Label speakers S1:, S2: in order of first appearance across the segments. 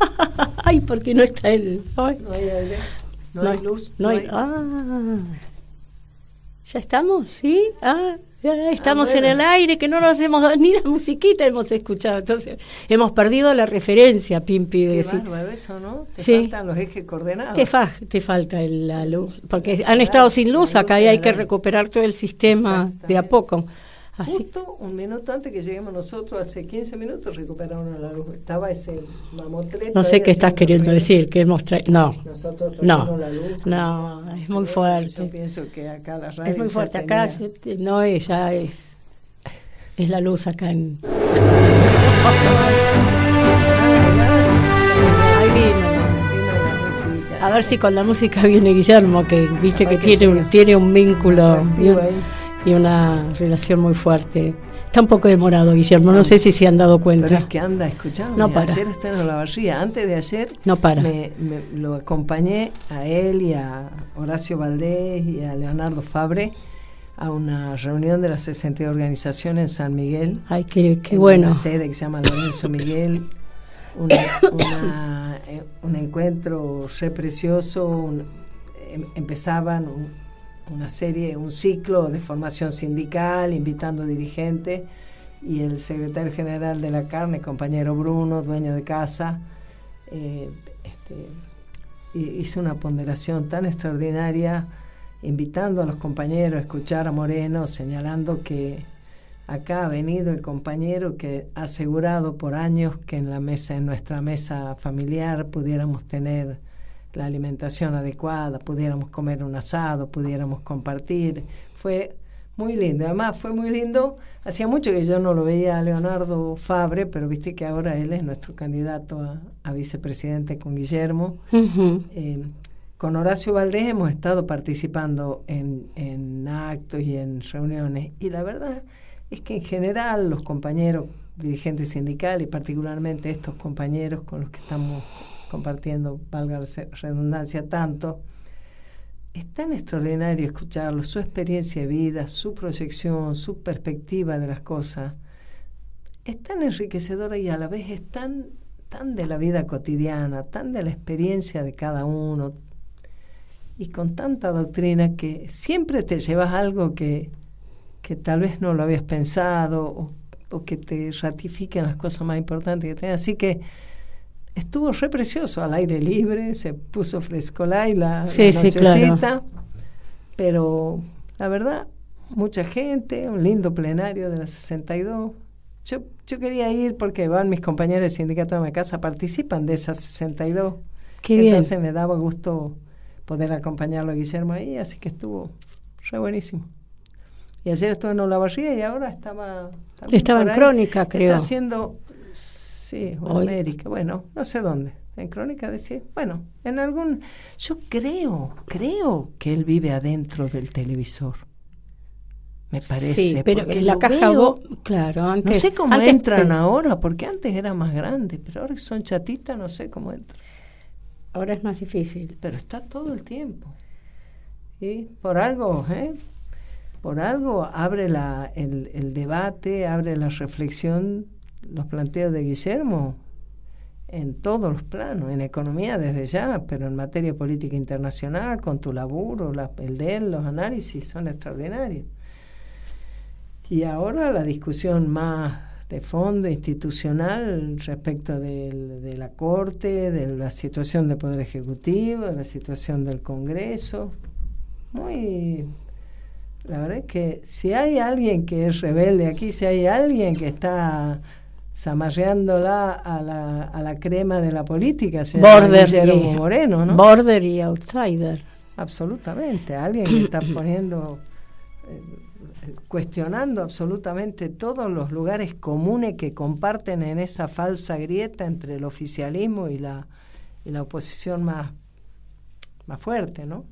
S1: hay porque no está el...
S2: No hay aire, no, hay luz.
S1: No, hay, Ah, ¿ya estamos? ¿Sí? Ah, ya estamos
S2: Ah,
S1: en el aire, que no nos hemos dado ni la musiquita hemos escuchado. Entonces, hemos perdido la referencia, Pimpi, de
S2: Qué
S1: decir,
S2: eso, ¿no? Te
S1: Sí.
S2: faltan los ejes coordenados.
S1: te, fa- te falta el- la luz, porque han estado sin luz acá
S2: luz
S1: y hay que recuperar todo el sistema de a poco. Así
S2: Justo un minuto antes que lleguemos nosotros, hace 15 minutos, recuperaron la luz. Estaba ese mamotreto.
S1: no sé qué estás queriendo decir, que hemos traído... No,
S2: Nosotros
S1: No,
S2: la luz.
S1: no, es muy
S2: Yo
S1: fuerte.
S2: pienso que acá la radio
S1: Es muy fuerte. Acá
S2: tenía-
S1: no es, ya es. Es la luz acá en. Ahí vino. A ver si con la música viene Guillermo, que viste que
S2: Capaz que
S1: tiene un, tiene un vínculo
S2: ahí.
S1: Y una relación muy fuerte. Está un poco demorado, Guillermo. No sé si se han dado
S2: Pero es
S1: cuenta.
S2: que anda, escuchame.
S1: No para.
S2: Ayer en la barría. Antes de ayer
S1: No para.
S2: me, me- lo acompañé a él y a Horacio Valdés y a Leonardo Fabre a una reunión de la 60 organización en San Miguel.
S1: Ay, qué, qué
S2: en
S1: bueno.
S2: Una sede que se llama Lorenzo Miguel. Una- una- eh, un encuentro re precioso. un- em- empezaban un- una serie, un ciclo de formación sindical, invitando dirigentes. Y el secretario general de la carne, compañero Bruno, dueño de casa, eh, este, hi- hizo una ponderación tan extraordinaria, invitando a los compañeros a escuchar a Moreno, señalando que acá ha venido el compañero que ha asegurado por años que en la mesa, en nuestra mesa familiar, pudiéramos tener la alimentación adecuada, pudiéramos comer un asado, pudiéramos compartir. Fue muy lindo. Además, fue muy lindo. Hacía mucho que yo no lo veía a Leonardo Fabre, pero viste que ahora él es nuestro candidato a, a vicepresidente con Guillermo. Eh, con Horacio Valdés hemos estado participando en, en actos y en reuniones y la verdad es que en general los compañeros dirigentes sindicales y particularmente estos compañeros con los que estamos compartiendo, valga la redundancia, tanto, es tan extraordinario escucharlos, su experiencia de vida, su proyección, su perspectiva de las cosas, es tan enriquecedora y a la vez es tan, tan de la vida cotidiana, tan de la experiencia de cada uno, y con tanta doctrina que siempre te llevas algo que, que tal vez no lo habías pensado o, o que te ratifiquen las cosas más importantes que tengas. Así que estuvo re precioso al aire libre, se puso frescolá y la,
S1: Sí,
S2: la
S1: sí, claro.
S2: nochecita, pero la verdad, mucha gente, un lindo plenario de la 62. Yo, yo quería ir porque van mis compañeros del sindicato de mi casa, participan de esa 62.
S1: Qué bien.
S2: Entonces me daba gusto poder acompañarlo a Guillermo ahí, así que estuvo re buenísimo. Y ayer estuve en Olavarría y ahora estaba...
S1: Estaba en
S2: ahí.
S1: Crónica, creo.
S2: Está haciendo... Sí, o en
S1: Hoy.
S2: América, bueno, no sé dónde. En Crónica decía, bueno, en algún... Yo creo, creo que él vive adentro del televisor. Me parece.
S1: Sí, pero
S2: porque
S1: en la caja
S2: veo-
S1: claro, antes.
S2: no sé cómo
S1: antes
S2: entran ahora, porque antes era más grande, pero ahora que son chatitas, no sé cómo entran.
S1: Ahora es más difícil.
S2: Pero está todo el tiempo. ¿sí? Por algo, ¿eh? Por algo abre la, el, el debate, abre la reflexión, los planteos de Guillermo en todos los planos, en economía desde ya, pero en materia política internacional, con tu laburo, la- el de él, los análisis son extraordinarios. Y ahora la discusión más de fondo institucional respecto del- de la Corte, de la situación del Poder Ejecutivo, de la situación del Congreso. Muy. La verdad es que si hay alguien que es rebelde aquí, si hay alguien que está zamarreándola a la, a la crema de la política, se
S1: Border
S2: Guillermo
S1: y,
S2: Moreno, ¿no?
S1: Border y Outsider.
S2: Absolutamente, alguien que está poniendo, eh, cuestionando absolutamente todos los lugares comunes que comparten en esa falsa grieta entre el oficialismo y la, y la oposición más, más fuerte, ¿no?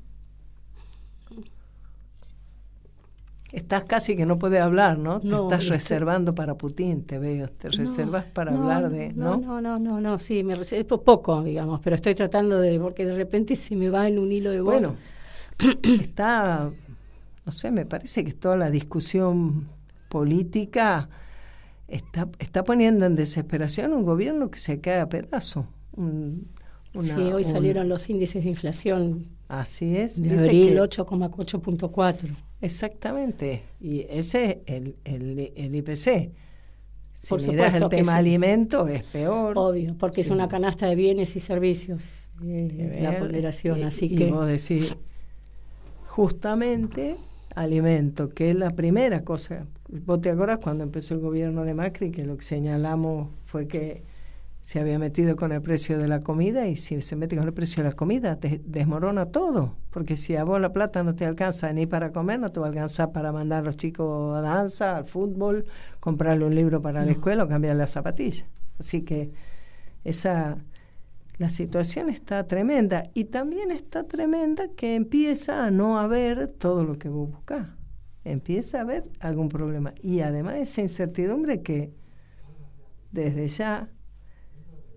S2: Estás casi que no puedes hablar, ¿no? Te estás
S1: estoy-
S2: reservando para Putin, te veo. Te reservas para
S1: no,
S2: hablar de,
S1: no,
S2: ¿no?
S1: no, no, no, no, sí, me reservo poco, digamos, pero estoy tratando de, porque de repente se me va en un hilo de voz.
S2: Bueno, está, no sé, me parece que toda la discusión política está, está poniendo en desesperación un gobierno que se cae a pedazos. Un-
S1: sí, hoy salieron los índices de inflación.
S2: Así es.
S1: De abril 8,8.4.
S2: Exactamente. Y ese es el, el, el IPC. Si Por miras el tema alimento es peor.
S1: Obvio, porque es una canasta de bienes y servicios eh, la ponderación. así
S2: y
S1: que.
S2: vos decís, justamente alimento, que es la primera cosa. ¿Vos te acordás cuando empezó el gobierno de Macri que lo que señalamos fue que se había metido con el precio de la comida y si se mete con el precio de la comida te desmorona todo, porque si a vos la plata no te alcanza ni para comer, no te va a alcanzar para mandar a los chicos a danza, al fútbol, comprarle un libro para la escuela o cambiar las zapatillas. Así que esa la situación está tremenda y también está tremenda que empieza a no haber todo lo que vos buscás. Empieza a haber algún problema y además esa incertidumbre que desde ya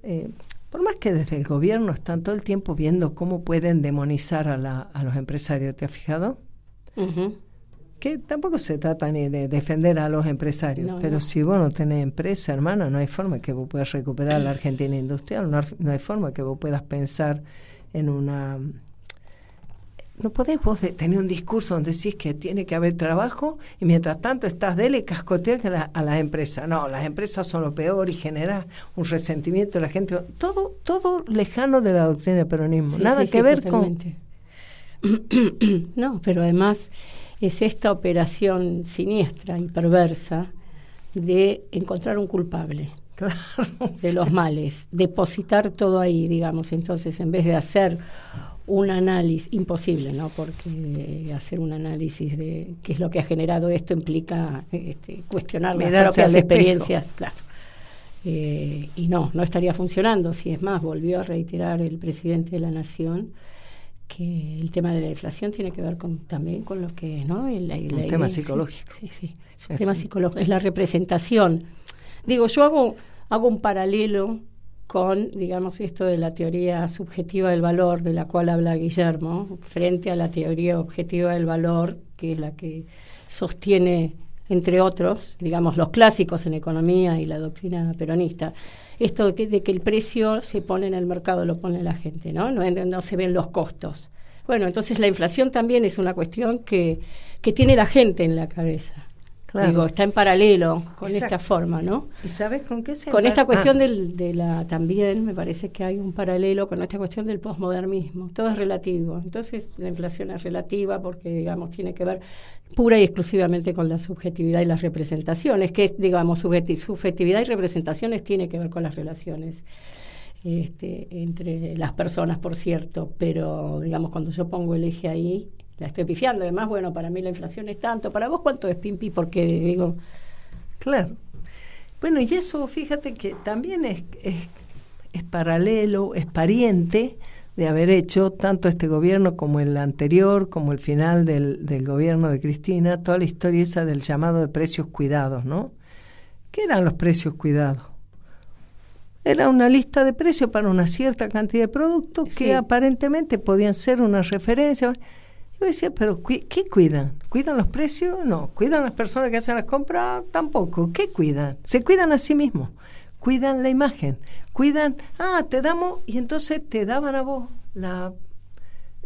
S2: eh, por más que desde el gobierno están todo el tiempo viendo cómo pueden demonizar a, la, a los empresarios, ¿te has fijado? Que tampoco se trata ni de defender a los empresarios, pero si vos no tenés empresa, hermana, no hay forma que vos puedas recuperar la Argentina industrial, no hay forma que vos puedas pensar en una no podés vos tener un discurso donde decís que tiene que haber trabajo y mientras tanto estás dele cascotear a, las empresas. No, las empresas son lo peor y genera un resentimiento de la gente. Todo, todo lejano de la doctrina del peronismo. Nada que ver con.
S1: no, pero además es esta operación siniestra y perversa de encontrar un culpable. de los males, depositar todo ahí, digamos. Entonces, en vez de hacer un análisis, imposible, ¿no? Porque hacer un análisis de qué es lo que ha generado esto implica este, cuestionar las propias experiencias, claro. Eh, y no, no estaría funcionando. Si es más, volvió a reiterar el presidente de la Nación que el tema de la inflación tiene que ver con, también con lo que, ¿no?
S2: El, un tema psicológico.
S1: Sí, sí, es un tema psicológico, es la representación. Digo, yo hago, hago un paralelo con, digamos, esto de la teoría subjetiva del valor, de la cual habla Guillermo, frente a la teoría objetiva del valor, que es la que sostiene, entre otros, digamos, los clásicos en economía y la doctrina peronista. Esto de que, de que el precio se pone en el mercado, lo pone la gente, ¿no? No, no se ven los costos. Bueno, entonces la inflación también es una cuestión que, que tiene la gente en la cabeza. Digo, está en paralelo con esta forma, ¿no?
S2: ¿Y sabes con qué se
S1: Con esta cuestión ah. del, de la también me parece que hay un paralelo con esta cuestión del posmodernismo. Todo es relativo. Entonces la inflación es relativa porque digamos tiene que ver pura y exclusivamente con la subjetividad y las representaciones, que es digamos subjetividad y representaciones tiene que ver con las relaciones. Este, entre las personas, por cierto, pero digamos cuando yo pongo el eje ahí, la estoy pifiando. Además, bueno, para mí la inflación es tanto. ¿Para vos cuánto es, Pimpi? Porque digo...
S2: Claro. Bueno, y eso, fíjate que también es, es, paralelo, es pariente de haber hecho tanto este gobierno como el anterior, como el final del, del gobierno de Cristina, toda la historia esa del llamado de precios cuidados, ¿no? ¿Qué eran los precios cuidados? Era una lista de precios para una cierta cantidad de productos que aparentemente podían ser una referencia. Yo decía, pero ¿qué cuidan? ¿Cuidan los precios? No. ¿Cuidan las personas que hacen las compras? Tampoco. ¿Qué cuidan? Se cuidan a sí mismos. Cuidan la imagen. Cuidan, ah, te damos, y entonces te daban a vos la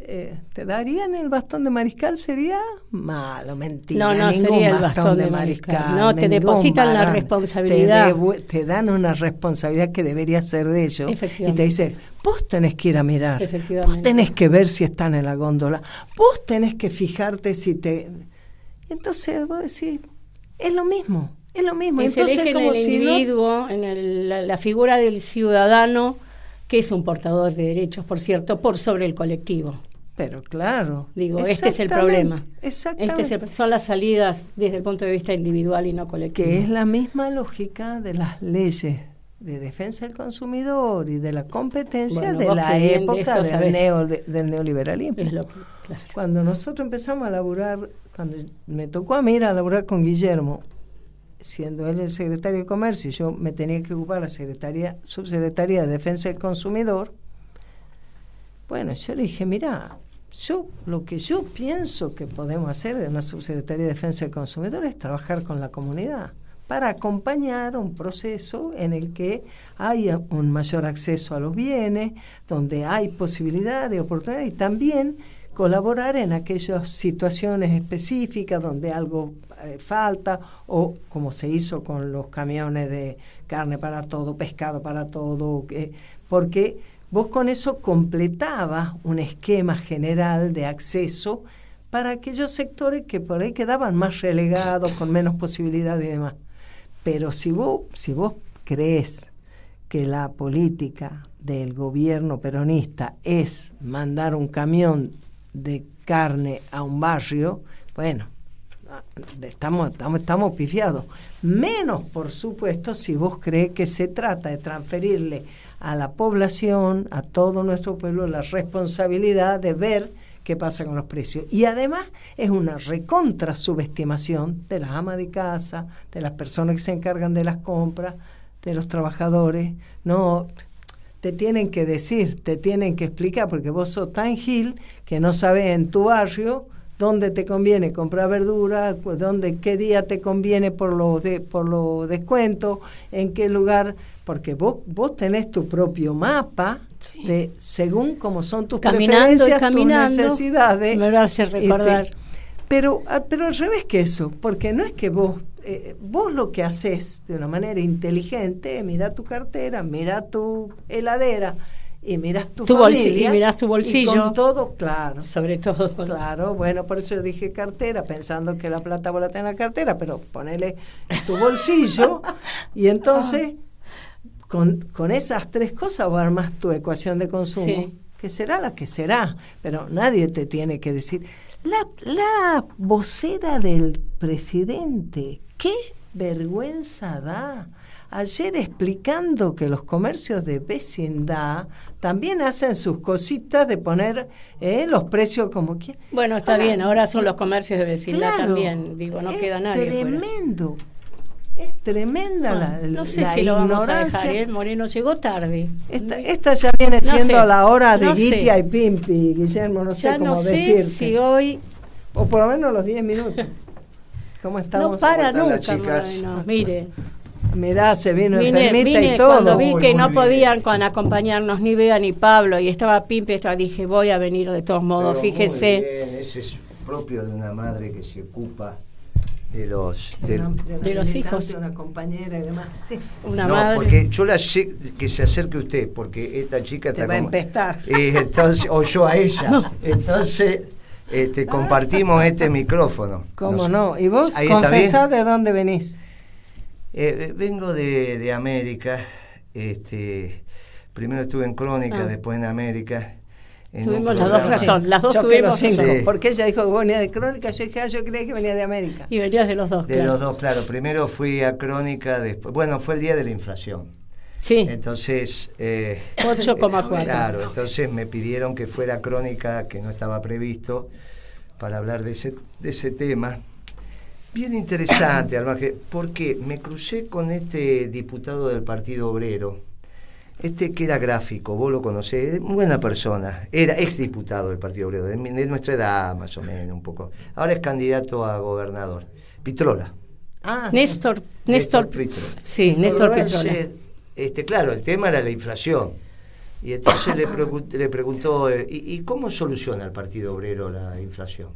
S2: eh, ¿te darían el bastón de mariscal? Sería malo, mentira.
S1: No, no sería el bastón, de, mariscal. No, te depositan la responsabilidad.
S2: Te, dan una responsabilidad que debería ser de ellos. Y te dicen, vos tenés que ir a mirar. Vos tenés que ver si están en la góndola. Vos tenés que fijarte si te. Entonces vos decís, es lo mismo. Es lo mismo. Entonces,
S1: en el individuo, en la figura del ciudadano que es un portador de derechos, por cierto, por sobre el colectivo.
S2: Pero claro.
S1: Digo, este es el problema. Exactamente. Este son las salidas desde el punto de vista individual y no colectivo.
S2: Que es la misma lógica de las leyes de defensa del consumidor y de la competencia de la época del, del, neoliberalismo. Cuando nosotros empezamos a laburar, cuando me tocó a mí ir a laburar con Guillermo, siendo él el secretario de Comercio, yo me tenía que ocupar la secretaría, subsecretaría de Defensa del Consumidor, bueno, yo le dije, mira, yo lo que yo pienso que podemos hacer de una subsecretaría de Defensa del Consumidor es trabajar con la comunidad. para acompañar un proceso en el que haya un mayor acceso a los bienes, donde hay posibilidad de oportunidad y también colaborar en aquellas situaciones específicas donde algo eh, falta o como se hizo con los camiones de carne para todo, pescado para todo, porque vos con eso completabas un esquema general de acceso para aquellos sectores que por ahí quedaban más relegados, con menos posibilidades y demás. Pero si vos, si vos crees que la política del gobierno peronista es mandar un camión de carne a un barrio, bueno, estamos, estamos, estamos pifiados. Menos, por supuesto, si vos crees que se trata de transferirle a la población, a todo nuestro pueblo, la responsabilidad de ver qué pasa con los precios. Y además es una recontra subestimación de las amas de casa, de las personas que se encargan de las compras, de los trabajadores. No, te tienen que decir, te tienen que explicar, porque vos sos tan gil que no sabes en tu barrio dónde te conviene comprar verdura, dónde, qué día te conviene por los de, por los descuentos, en qué lugar, porque vos, vos tenés tu propio mapa de según cómo son tus
S1: caminando
S2: preferencias,
S1: caminando,
S2: tus necesidades.
S1: Me lo hace recordar.
S2: pero, ah, pero al revés que eso, porque no es que vos, eh, vos lo que haces de una manera inteligente, mira tu cartera, mira tu heladera, y miras tu,
S1: bolsillo y miras tu bolsillo
S2: y con todo claro.
S1: Sobre todo.
S2: Claro bueno por eso dije cartera pensando que la plata vos la tenés en la cartera pero ponele tu bolsillo y entonces con, con esas tres cosas vos armas tu ecuación de consumo que será la que será pero nadie te tiene que decir la, la vocera del presidente qué vergüenza da ayer explicando que los comercios de vecindad también hacen sus cositas de poner eh, los precios como quieran.
S1: Bueno, está bien, ahora son los comercios de vecindad también, digo, no queda nadie.
S2: Tremendo. Es tremenda la,
S1: No sé si lo vamos a dejar, ¿eh? Moreno llegó tarde.
S2: Esta, ya viene siendo la hora de Gitia y Pimpi, Guillermo, no sé cómo no sé
S1: si hoy...
S2: O por lo menos los 10 minutos. ¿Cómo estamos?
S1: No para nunca, Moreno. Mire,
S2: Mirá, se vino enfermita y todo.
S1: Cuando vi que no podían con acompañarnos ni Bea ni Pablo y estaba Pimpe, dije, voy a venir de todos modos, fíjese.
S3: Bien, ese es propio de una madre que se ocupa de los
S1: de, los hijos
S2: de una compañera y demás sí.
S1: una
S3: no,
S1: madre.
S3: porque yo la sé que se acerque usted porque esta chica
S2: Te
S3: está
S2: va a empestar
S3: eh, entonces o yo a ella. Entonces este, compartimos este micrófono.
S2: Cómo no, y vos confesá de dónde venís
S3: eh, vengo de, de, América. Este, primero estuve en Crónica, ah. después en América.
S1: tuvimos las dos razón, las dos tuvimos
S2: cinco. Porque ella dijo que venía de Crónica, yo dije, ah, yo creía que venía de América.
S1: Y venías de los dos.
S3: De los dos, claro. Primero fui a Crónica, después, bueno, fue el día de la inflación.
S1: Sí.
S3: Entonces.
S1: Eh, 8,4.
S3: claro, entonces me pidieron que fuera Crónica, que no estaba previsto, para hablar de ese, de ese tema. Bien interesante, Almaje, porque me crucé con este diputado del Partido Obrero, este que era gráfico, vos lo conocés, buena persona, era exdiputado del Partido Obrero, de, nuestra edad más o menos un poco. Ahora es candidato a gobernador. Pitrola.
S1: Ah, Néstor, Néstor,
S3: Pitrola.
S1: Sí, Néstor Pitrola.
S3: Este, claro, el tema era la inflación. Y entonces le, le preguntó, eh, ¿y, ¿y, cómo soluciona el Partido Obrero la inflación?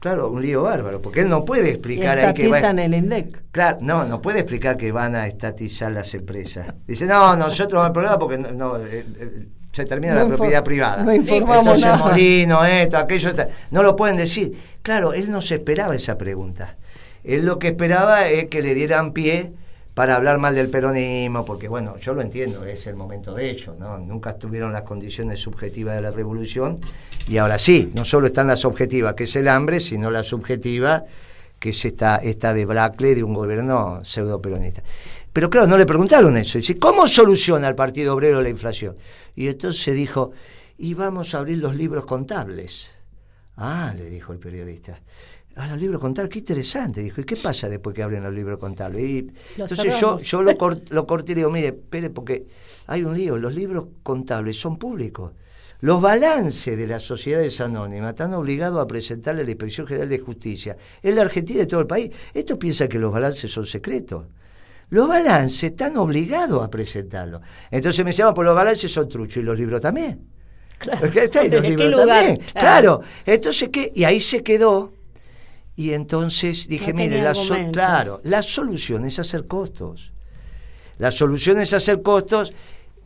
S3: Claro, un lío bárbaro, porque él no puede explicar
S2: ahí que va, el INDEC.
S3: Claro, no, no puede explicar que van a estatizar las empresas. Dice, no, nosotros no hay problema porque no, eh, eh, se termina la propiedad privada.
S2: No informamos
S3: Entonces, Molino, esto, aquello, no lo pueden decir. Claro, él no se esperaba esa pregunta. Él lo que esperaba es que le dieran pie para hablar mal del peronismo, porque bueno, yo lo entiendo, es el momento de ello, ¿no? Nunca estuvieron las condiciones subjetivas de la revolución y ahora sí, no solo están las objetivas, que es el hambre, sino la subjetiva, que es esta, esta debacle de un gobierno pseudo peronista. Pero claro, no le preguntaron eso. Dice, ¿cómo soluciona el Partido Obrero la inflación? Y entonces dijo, y vamos a abrir los libros contables. Ah, le dijo el periodista a los libros contables, qué interesante, dijo, ¿y qué pasa después que abren los libros contables? Y entonces yo, yo lo, corté y le digo, mire, espere, porque hay un lío, los libros contables son públicos. Los balances de las sociedades anónimas están obligados a presentarle a la Inspección General de Justicia en la Argentina y todo el país. Esto piensa que los balances son secretos. Los balances están obligados a presentarlos. Entonces me llaman, por los balances son truchos y los libros también. Claro. Está, los libros también. Claro. Entonces, ¿qué? Y ahí se quedó. Y entonces dije, mire, la, claro, la solución es hacer costos. La solución es hacer costos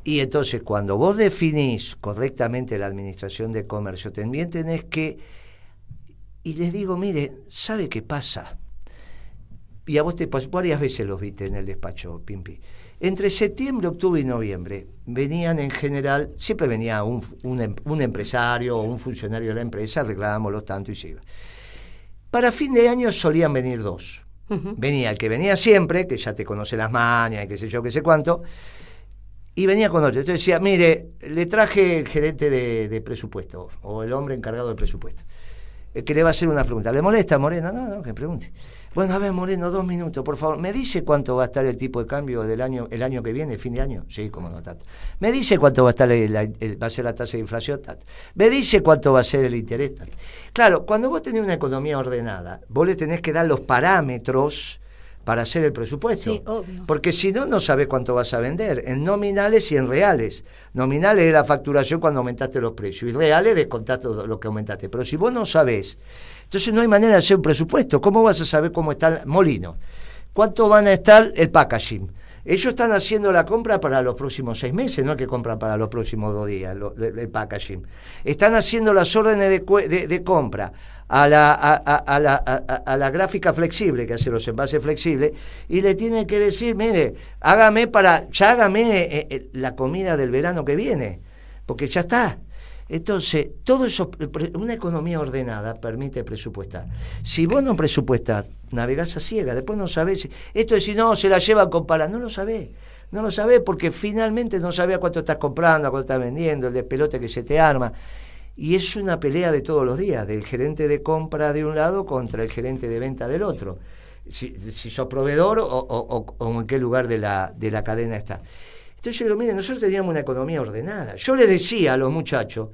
S3: y entonces cuando vos definís correctamente la administración de comercio, también tenés que... Y les digo, mire, ¿sabe qué pasa? Y a vos te varias veces los viste en el despacho, Pimpi. Entre septiembre, octubre y noviembre venían en general, siempre venía un, un, un empresario o un funcionario de la empresa, arreglábamos tanto y se iba. Para fin de año solían venir dos. Venía el que venía siempre, que ya te conoce las mañas y qué sé yo, qué sé cuánto, y venía con otro. Entonces decía, mire, le traje el gerente de, presupuesto, o el hombre encargado del presupuesto, el que le va a hacer una pregunta. ¿Le molesta, Moreno? No, no, que pregunte. Bueno, a ver, Moreno, dos minutos, por favor. ¿Me dice cuánto va a estar el tipo de cambio del año, el año que viene, fin de año? Sí, como no, tanto. ¿Me dice cuánto va a estar va a ser la tasa de inflación? ¿Me dice cuánto va a ser el interés? Claro, cuando vos tenés una economía ordenada, vos le tenés que dar los parámetros para hacer el presupuesto. Porque si no, no sabes cuánto vas a vender, en nominales y en reales. Nominales es la facturación cuando aumentaste los precios y reales descontaste lo que aumentaste. Pero si vos no sabés, entonces no hay manera de hacer un presupuesto. ¿Cómo vas a saber cómo está el molino? ¿Cuánto van a estar el packaging? Ellos están haciendo la compra para los próximos seis meses, no que compran para los próximos dos días, el, packaging. Están haciendo las órdenes de, de compra a la, a, la, a, la, gráfica flexible, que hace los envases flexibles, y le tiene que decir, mire, hágame para, ya hágame eh, eh, la comida del verano que viene, porque ya está. Entonces, todo eso, una economía ordenada permite presupuestar. Si vos no presupuestás, navegás a ciega, después no sabés, esto es si no, se la lleva con palas, no lo sabés. No lo sabés porque finalmente no sabés a cuánto estás comprando, a cuánto estás vendiendo, el despelote que se te arma. Y es una pelea de todos los días, del gerente de compra de un lado contra el gerente de venta del otro. Si, si sos proveedor o, en qué lugar de la, de la cadena está. Entonces yo digo, miren, nosotros teníamos una economía ordenada. Yo le decía a los muchachos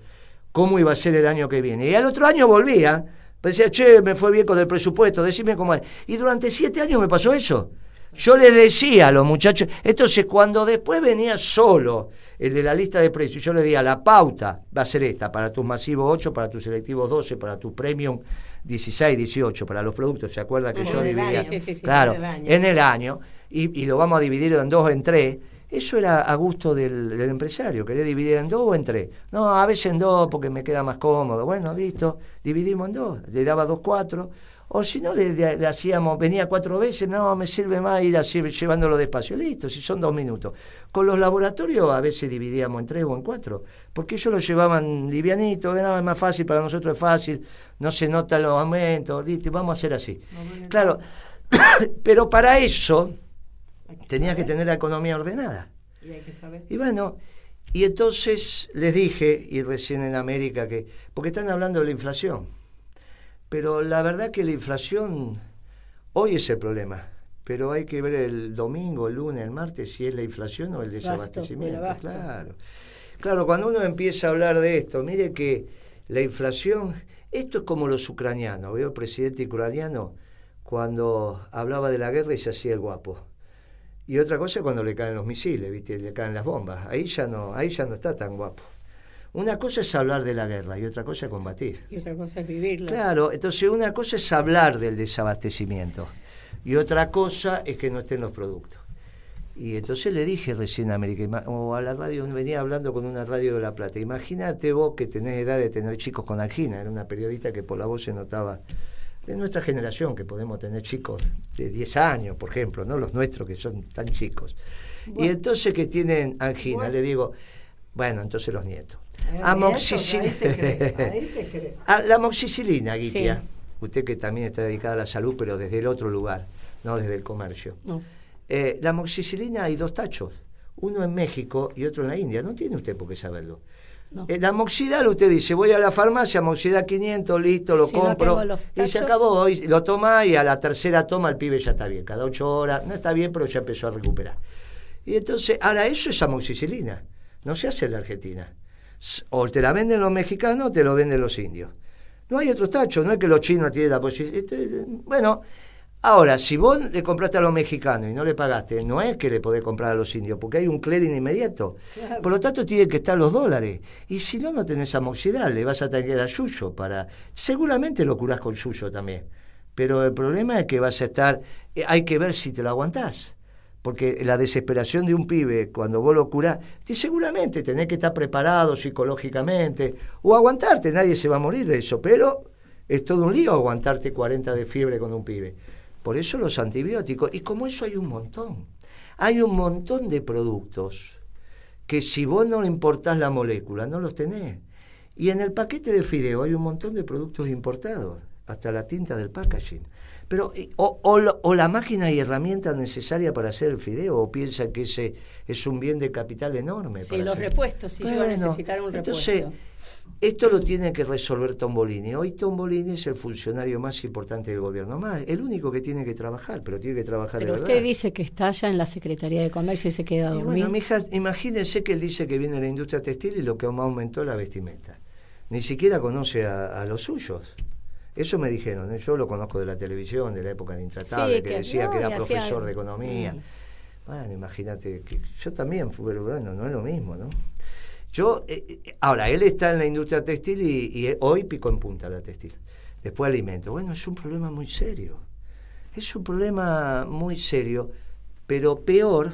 S3: cómo iba a ser el año que viene. Y al otro año volvía, decía, che, me fue bien con el presupuesto, decime cómo es. Y durante siete años me pasó eso. Yo les decía a los muchachos, entonces cuando después venía solo el de la lista de precios, yo le decía, la pauta va a ser esta, para tus masivos 8, para tus selectivos 12, para tus premium 16, 18, para los productos, ¿se acuerda que yo dividía? claro, en el año, y, lo vamos a dividir en dos o en tres. Eso era a gusto del, del, empresario, quería dividir en dos o en tres. No, a veces en dos porque me queda más cómodo. Bueno, listo, dividimos en dos. Le daba dos, cuatro. O si no, le, hacíamos, venía cuatro veces, no, me sirve más ir así, llevándolo despacio. Listo, si son dos minutos. Con los laboratorios a veces dividíamos en tres o en cuatro, porque ellos lo llevaban livianito, no, es más fácil, para nosotros es fácil, no se notan los aumentos, listo, vamos a hacer así. claro, pero para eso tenía que tener la economía ordenada.
S2: Y hay que saber.
S3: Y bueno, y entonces les dije, y recién en América, que, porque están hablando de la inflación pero la verdad que la inflación hoy es el problema. Pero hay que ver el domingo, el lunes, el martes si es la inflación o el desabastecimiento. claro. Claro, cuando uno empieza a hablar de esto, mire que la inflación, esto es como los ucranianos. Veo el presidente ucraniano cuando hablaba de la guerra y se hacía el guapo. Y otra cosa es cuando le caen los misiles, ¿viste? le caen las bombas. Ahí ya no, ahí ya no está tan guapo. Una cosa es hablar de la guerra y otra cosa es combatir.
S2: Y otra cosa es vivirla.
S3: Claro, entonces una cosa es hablar del desabastecimiento y otra cosa es que no estén los productos. Y entonces le dije recién a América, o a la radio, venía hablando con una radio de La Plata, imagínate vos que tenés edad de tener chicos con angina, era una periodista que por la voz se notaba de nuestra generación, que podemos tener chicos de 10 años, por ejemplo, no los nuestros que son tan chicos. Y entonces que tienen angina, le digo, bueno, entonces los nietos. Amoxicilina. La amoxicilina, Guitia. Usted que también está dedicada a la salud, pero desde el otro lugar, no desde el comercio. Eh, la amoxicilina hay dos tachos, uno en México y otro en la India. No tiene usted por qué saberlo. Eh, la amoxidal, usted dice, voy a la farmacia, amoxidal 500, listo, lo compro. y se acabó, y lo toma y a la tercera toma el pibe ya está bien. Cada ocho horas, no está bien, pero ya empezó a recuperar. Y entonces, ahora eso es amoxicilina. No se hace en la Argentina. O te la venden los mexicanos o te lo venden los indios. No hay otros tachos, no es que los chinos tienen la posición. Este, bueno, ahora, si vos le compraste a los mexicanos y no le pagaste, no es que le podés comprar a los indios, porque hay un clearing inmediato. Por lo tanto, tienen que estar los dólares. Y si no, no tenés amoxidal, le vas a tener que dar suyo para. Seguramente lo curás con suyo también. Pero el problema es que vas a estar. Eh, hay que ver si te lo aguantás porque la desesperación de un pibe cuando vos lo curás, seguramente tenés que estar preparado psicológicamente o aguantarte, nadie se va a morir de eso, pero es todo un lío aguantarte 40 de fiebre con un pibe. Por eso los antibióticos, y como eso hay un montón, hay un montón de productos que si vos no importás la molécula, no los tenés. Y en el paquete de fideo hay un montón de productos importados, hasta la tinta del packaging. Pero, o, o, la máquina y herramienta necesaria para hacer el fideo, o piensa que ese es un bien de capital enorme.
S1: Sí, los repuestos, si yo a necesitar un repuesto.
S3: Esto lo tiene que resolver Tombolini. Hoy Tombolini es el funcionario más importante del gobierno, más el único que tiene que trabajar, pero tiene que trabajar
S1: pero
S3: de
S1: usted dice que está ya en la Secretaría de Comercio y se queda a dormir.
S3: Bueno, mija, imagínense que él dice que viene la industria textil y lo que más aumentó la vestimenta. Ni siquiera conoce a los suyos. Eso me dijeron, ¿eh? yo lo conozco de la televisión, de la época de Intratable, que, decía que era profesor de economía. Mm. Bueno, imagínate, que yo también fui, pero bueno, no es lo mismo, ¿no? Yo, eh, eh, ahora, él está en la industria textil y, hoy pico en punta la textil. Después alimento. Bueno, es un problema muy serio. Es un problema muy serio, pero peor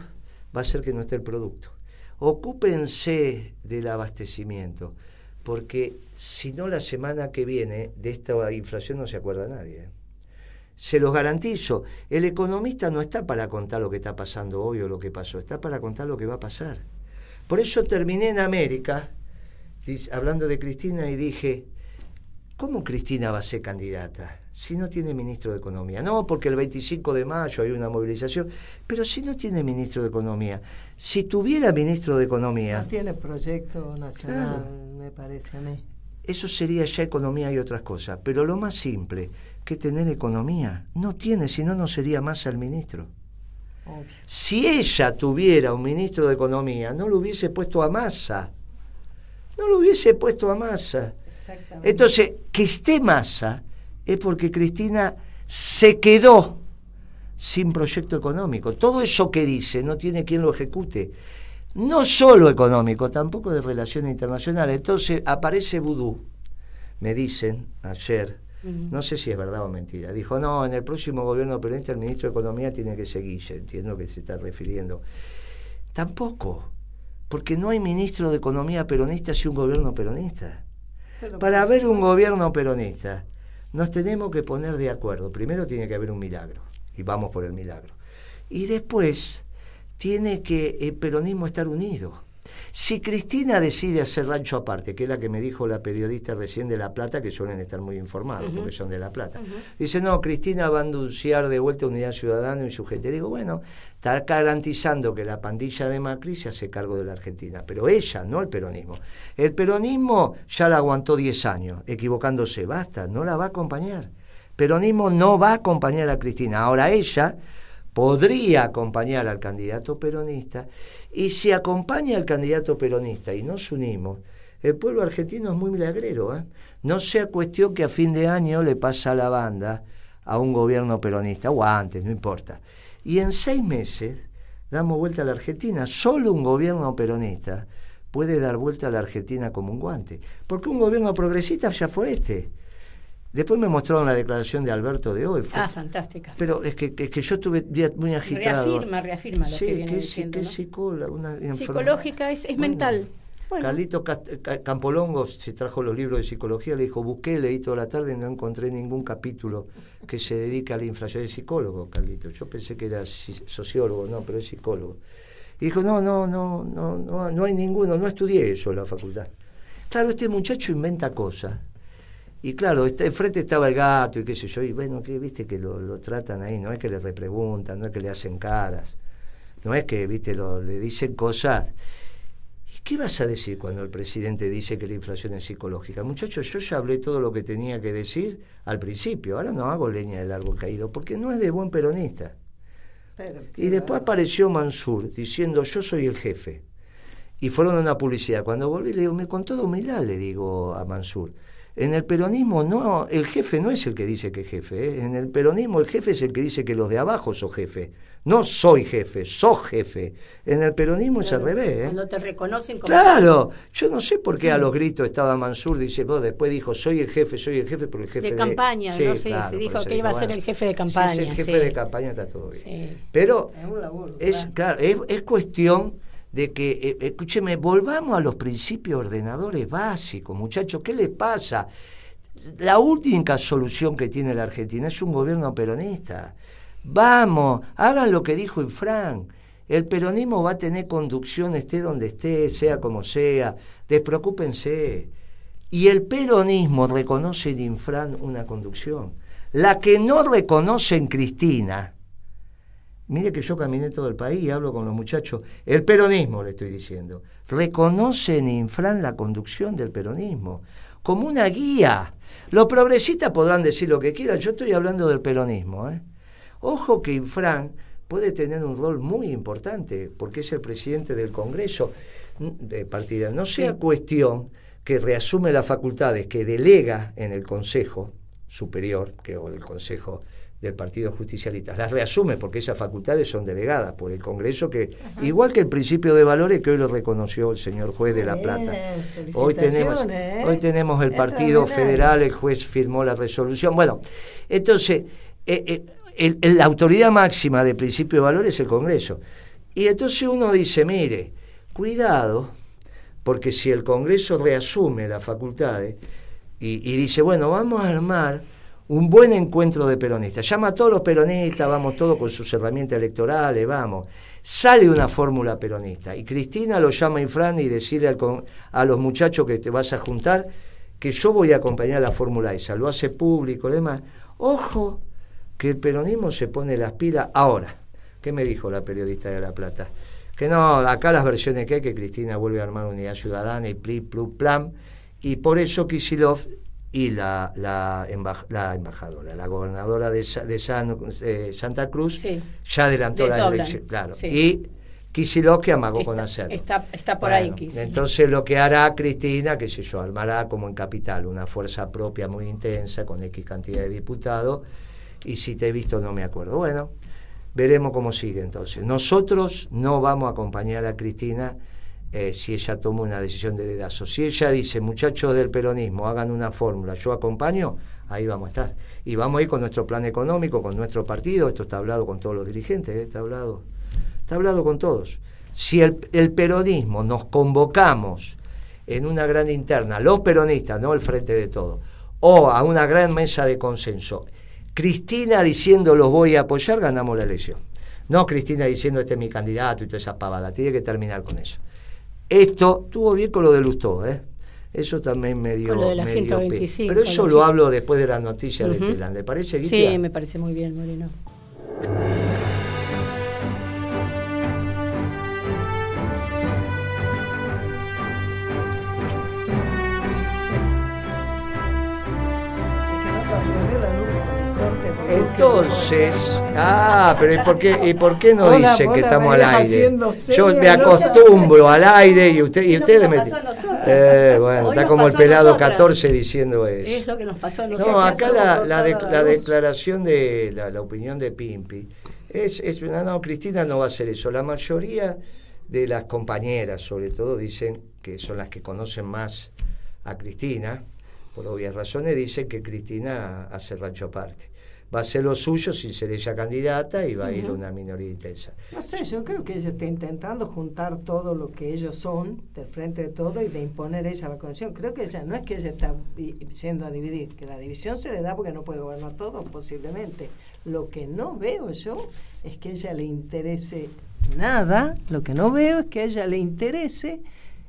S3: va a ser que no esté el producto. Ocúpense del abastecimiento porque si no la semana que viene de esta inflación no se acuerda nadie. ¿eh? Se los garantizo, el economista no está para contar lo que está pasando hoy o lo que pasó, está para contar lo que va a pasar. Por eso terminé en América, hablando de Cristina, y dije, ¿cómo Cristina va a ser candidata si no tiene ministro de Economía? No, porque el 25 de mayo hay una movilización, pero si no tiene ministro de Economía, si tuviera ministro de Economía...
S2: No tiene proyecto nacional, me parece a mí.
S3: Eso sería ya economía y otras cosas, pero lo más simple que tener economía, no tiene, si no, no sería más al ministro. Si ella tuviera un ministro de Economía, no lo hubiese puesto a masa. No lo hubiese puesto a masa. Entonces, que esté masa es porque Cristina se quedó sin proyecto económico. Todo eso que dice no tiene quien lo ejecute. No solo económico, tampoco de relaciones internacionales. Entonces aparece Vudú, me dicen ayer, no sé si es verdad o mentira. Dijo, no, en el próximo gobierno peronista el ministro de Economía tiene que seguir. entiendo que se está refiriendo. Tampoco, porque no hay ministro de Economía peronista si un gobierno peronista. Para haber un gobierno peronista, nos tenemos que poner de acuerdo. Primero tiene que haber un milagro, y vamos por el milagro. Y después tiene que el peronismo estar unido. Si Cristina decide hacer rancho aparte, que es la que me dijo la periodista recién de La Plata, que suelen estar muy informados porque son de La Plata, dice, no, Cristina va a anunciar de vuelta Unidad Ciudadana y su gente. Digo, bueno, está garantizando que la pandilla de Macri se hace cargo de la Argentina, pero ella, no el peronismo. El peronismo ya la aguantó 10 años, equivocándose, basta, no la va a acompañar. Peronismo no va a acompañar a Cristina. Ahora ella podría acompañar al candidato peronista, y si acompaña al candidato peronista y nos unimos, el pueblo argentino es muy milagrero. ¿eh? No sea cuestión que a fin de año le pasa la banda a un gobierno peronista, o antes, no importa. Y en seis meses damos vuelta a la Argentina. Solo un gobierno peronista puede dar vuelta a la Argentina como un guante. Porque un gobierno progresista ya fue este. Después me mostraron la declaración de Alberto de hoy.
S1: ah, fantástica.
S3: Pero es que, que yo estuve muy agitado.
S1: Reafirma, reafirma lo que viene
S3: que
S1: diciendo.
S3: Que psicóloga, una
S1: Psicológica, es, es mental.
S3: Carlito Campolongo se trajo los libros de psicología, le dijo, busqué, leí toda la tarde y no encontré ningún capítulo que se dedique a la inflación. Es psicólogo, Carlito. Yo pensé que era sociólogo, no, pero es psicólogo. Y dijo, no, no, no, no, no, no hay ninguno, no estudié eso en la facultad. Claro, este muchacho inventa cosas y claro, este, enfrente estaba el gato y qué sé yo, y bueno, que viste que lo, tratan ahí, no es que le repreguntan, no es que le hacen caras, no es que, viste, lo, le dicen cosas. ¿Y qué vas a decir cuando el presidente dice que la inflación es psicológica? Muchachos, yo ya hablé todo lo que tenía que decir al principio, ahora no hago leña del árbol caído, porque no es de buen peronista. y después apareció Mansur diciendo yo soy el jefe y fueron a una publicidad. Cuando volví le digo, me con toda humildad le digo a Mansur, en el peronismo no, el jefe no es el que dice que es jefe, ¿eh? en el peronismo el jefe es el que dice que los de abajo son jefe. No soy jefe, sos jefe. En el peronismo es al revés. ¿eh?
S1: Cuando te reconocen como
S3: Claro, yo no sé por qué a los gritos estaba Mansur, dice, vos después dijo, soy el jefe, soy el jefe, pero el jefe
S1: de, campaña,
S3: Sí,
S1: no sé,
S3: claro,
S1: se
S3: por
S1: dijo que iba a ser
S3: bueno,
S1: el jefe de
S3: si
S1: campaña.
S3: es el jefe
S1: sí.
S3: de campaña está todo bien.
S1: Sí.
S3: Pero
S2: Es un laburo,
S3: es,
S2: claro.
S3: claro, es, es cuestión de que, eh, escúcheme, volvamos a los principios ordenadores básicos, muchachos, ¿qué les pasa? La única solución que tiene la Argentina es un gobierno peronista. Vamos, hagan lo que dijo Infran. El peronismo va a tener conducción, esté donde esté, sea como sea. Despreocúpense. Y el peronismo reconoce en Infran una conducción. La que no reconoce en Cristina, Mire que yo caminé todo el país y hablo con los muchachos. El peronismo, le estoy diciendo. Reconoce en Infran la conducción del peronismo como una guía. Los progresistas podrán decir lo que quieran. Yo estoy hablando del peronismo. ¿eh? Ojo que Infran puede tener un rol muy importante porque es el presidente del Congreso de partida. No sea cuestión que reasume las facultades que delega en el Consejo Superior, que o el Consejo del Partido Justicialista. Las reasume porque esas facultades son delegadas por el Congreso, que igual que el principio de valores que hoy lo reconoció el señor juez de La Plata. Hoy tenemos,
S2: ¿eh?
S3: hoy tenemos el Partido. Federal, el juez firmó la resolución. Bueno, entonces, eh, eh, el- el- la autoridad máxima de principio de valores es el Congreso. Y entonces uno dice, mire, cuidado, porque si el Congreso reasume las facultades y, y dice, bueno, vamos a armar un buen encuentro de peronistas, llama a todos los peronistas, vamos todos con sus herramientas electorales, vamos, sale una fórmula peronista y Cristina lo llama a Infran y decirle al con- a los muchachos que te vas a juntar que yo voy a acompañar la fórmula esa, lo hace público demás. Ojo, que el peronismo se pone las pilas ahora. ¿Qué me dijo la periodista de La Plata? Que no, acá las versiones que hay, que Cristina vuelve a armar unidad ciudadana y pli, plu, plan, y por eso Kisilov y la, la, embaj- la embajadora, la gobernadora de, Sa- de San- eh, Santa Cruz,
S1: Sí.
S3: ya adelantó la elección. Claro.
S1: sí.
S3: Y Kisilov que amagó
S1: Está-
S3: con hacerlo.
S1: está- está por ahí, Kicillof.
S3: Entonces lo que hará Cristina, qué sé yo, armará como en Capital una fuerza propia muy intensa, con X cantidad de diputados, y si te he visto no me acuerdo. Bueno, veremos cómo sigue entonces. Nosotros no vamos a acompañar a Cristina eh, si ella toma una decisión de dedazo. Si ella dice, muchachos del peronismo, hagan una fórmula, yo acompaño, ahí vamos a estar. Y vamos a ir con nuestro plan económico, con nuestro partido, esto está hablado con todos los dirigentes, ¿eh? está hablado, está hablado con todos. Si el, el peronismo nos convocamos en una gran interna, los peronistas, no el frente de todo, o a una gran mesa de consenso, Cristina diciendo los voy a apoyar, ganamos la elección. No Cristina diciendo este es mi candidato y toda esa pavada, tiene que terminar con eso. Esto tuvo bien con lo de Lustó, ¿eh? Eso también me dio.
S1: Con lo de la
S3: me dio pe-
S1: 125,
S3: Pero eso lo hablo después de la noticia de
S1: Ujú.
S3: Telan. ¿Le parece, Guitia?
S1: Sí, me parece muy bien, Moreno.
S3: Entonces, ah, pero ¿y por qué, y por qué no
S2: Hola,
S3: dicen que estamos al aire? Yo me acostumbro al aire y, usted, y ustedes me... Eh, bueno,
S1: Hoy
S3: está como el pelado
S1: nosotras.
S3: 14 diciendo eso.
S1: Es lo que nos pasó a nosotros.
S3: No, acá la, la, de- declaración de la, la opinión de Pimpi es, es una, no, Cristina no va a hacer eso. La mayoría de las compañeras, sobre todo, dicen que son las que conocen más a Cristina, por obvias razones, dicen que Cristina hace rancho aparte. Va a hacer lo suyo sin ser ella candidata y va a ir una minoría intensa.
S2: No sé, yo creo que ella está intentando juntar todo lo que ellos son del frente de todo y de imponer ella la condición. Creo que ella no es que ella está yendo a dividir, que la división se le da porque no puede gobernar todo, posiblemente. Lo que no veo yo es que ella le interese nada, lo que no veo es que a ella le interese